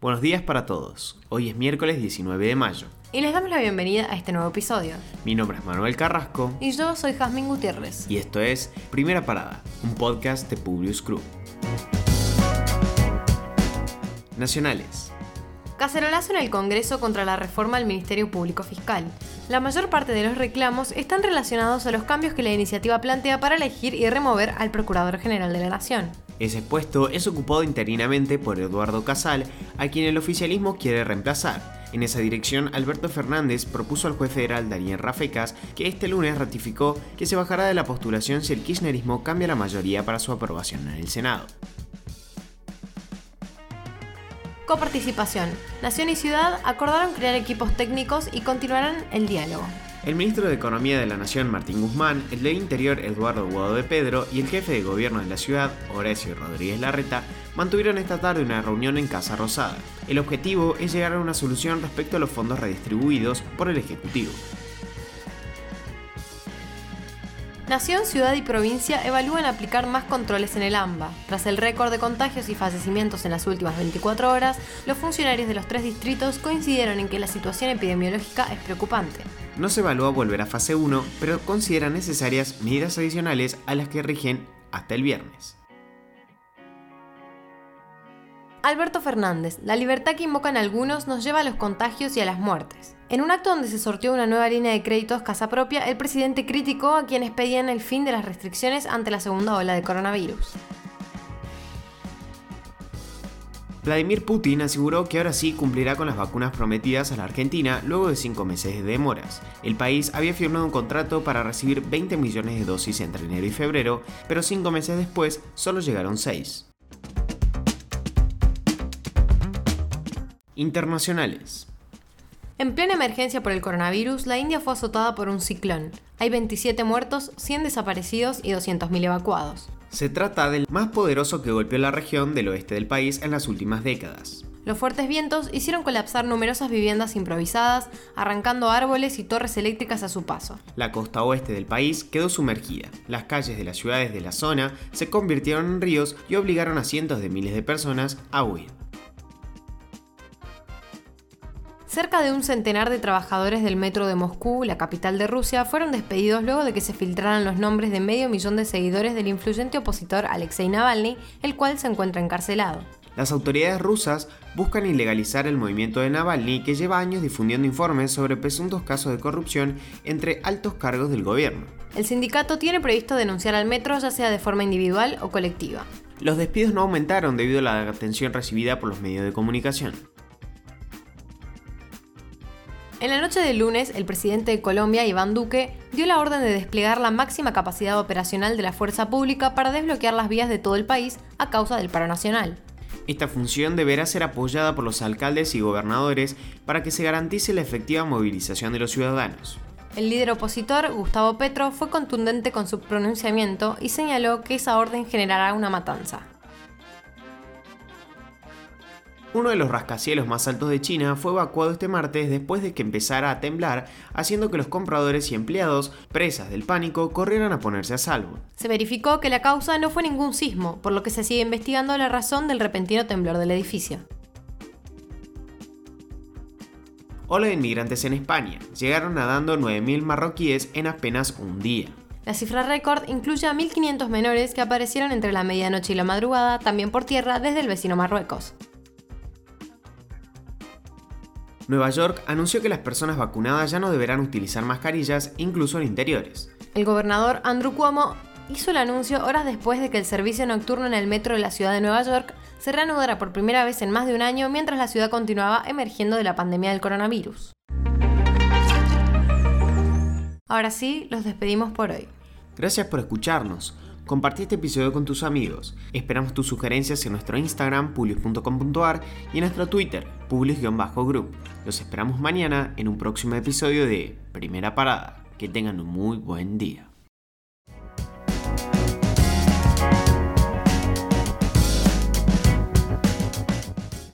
Buenos días para todos. Hoy es miércoles 19 de mayo. Y les damos la bienvenida a este nuevo episodio. Mi nombre es Manuel Carrasco. Y yo soy Jazmín Gutiérrez. Y esto es Primera Parada, un podcast de Publius Crew. Nacionales. Cacerolazo en el Congreso contra la reforma del Ministerio Público Fiscal. La mayor parte de los reclamos están relacionados a los cambios que la iniciativa plantea para elegir y remover al Procurador General de la Nación. Ese puesto es ocupado interinamente por Eduardo Casal, a quien el oficialismo quiere reemplazar. En esa dirección, Alberto Fernández propuso al juez federal Daniel Rafecas que este lunes ratificó que se bajará de la postulación si el kirchnerismo cambia la mayoría para su aprobación en el Senado. Coparticipación. Nación y Ciudad acordaron crear equipos técnicos y continuarán el diálogo. El ministro de Economía de la Nación, Martín Guzmán, el de Interior, Eduardo Guado de Pedro, y el jefe de gobierno de la ciudad, Horacio Rodríguez Larreta, mantuvieron esta tarde una reunión en Casa Rosada. El objetivo es llegar a una solución respecto a los fondos redistribuidos por el Ejecutivo. Nación, ciudad y provincia evalúan aplicar más controles en el AMBA. Tras el récord de contagios y fallecimientos en las últimas 24 horas, los funcionarios de los tres distritos coincidieron en que la situación epidemiológica es preocupante. No se evalúa volver a fase 1, pero consideran necesarias medidas adicionales a las que rigen hasta el viernes. Alberto Fernández, la libertad que invocan algunos nos lleva a los contagios y a las muertes. En un acto donde se sorteó una nueva línea de créditos casa propia, el presidente criticó a quienes pedían el fin de las restricciones ante la segunda ola de coronavirus. Vladimir Putin aseguró que ahora sí cumplirá con las vacunas prometidas a la Argentina luego de cinco meses de demoras. El país había firmado un contrato para recibir 20 millones de dosis entre enero y febrero, pero cinco meses después solo llegaron 6. Internacionales. En plena emergencia por el coronavirus, la India fue azotada por un ciclón. Hay 27 muertos, 100 desaparecidos y 200.000 evacuados. Se trata del más poderoso que golpeó la región del oeste del país en las últimas décadas. Los fuertes vientos hicieron colapsar numerosas viviendas improvisadas, arrancando árboles y torres eléctricas a su paso. La costa oeste del país quedó sumergida. Las calles de las ciudades de la zona se convirtieron en ríos y obligaron a cientos de miles de personas a huir. Cerca de un centenar de trabajadores del metro de Moscú, la capital de Rusia, fueron despedidos luego de que se filtraran los nombres de medio millón de seguidores del influyente opositor Alexei Navalny, el cual se encuentra encarcelado. Las autoridades rusas buscan ilegalizar el movimiento de Navalny que lleva años difundiendo informes sobre presuntos casos de corrupción entre altos cargos del gobierno. El sindicato tiene previsto denunciar al metro ya sea de forma individual o colectiva. Los despidos no aumentaron debido a la atención recibida por los medios de comunicación. En la noche del lunes, el presidente de Colombia, Iván Duque, dio la orden de desplegar la máxima capacidad operacional de la fuerza pública para desbloquear las vías de todo el país a causa del paro nacional. Esta función deberá ser apoyada por los alcaldes y gobernadores para que se garantice la efectiva movilización de los ciudadanos. El líder opositor, Gustavo Petro, fue contundente con su pronunciamiento y señaló que esa orden generará una matanza. Uno de los rascacielos más altos de China fue evacuado este martes después de que empezara a temblar, haciendo que los compradores y empleados, presas del pánico, corrieran a ponerse a salvo. Se verificó que la causa no fue ningún sismo, por lo que se sigue investigando la razón del repentino temblor del edificio. Ola de inmigrantes en España. Llegaron nadando 9.000 marroquíes en apenas un día. La cifra récord incluye a 1.500 menores que aparecieron entre la medianoche y la madrugada, también por tierra, desde el vecino Marruecos. Nueva York anunció que las personas vacunadas ya no deberán utilizar mascarillas, incluso en interiores. El gobernador Andrew Cuomo hizo el anuncio horas después de que el servicio nocturno en el metro de la ciudad de Nueva York se reanudara por primera vez en más de un año mientras la ciudad continuaba emergiendo de la pandemia del coronavirus. Ahora sí, los despedimos por hoy. Gracias por escucharnos. Compartí este episodio con tus amigos. Esperamos tus sugerencias en nuestro Instagram, publius.com.ar y en nuestro Twitter, publius-group. Los esperamos mañana en un próximo episodio de Primera Parada. Que tengan un muy buen día.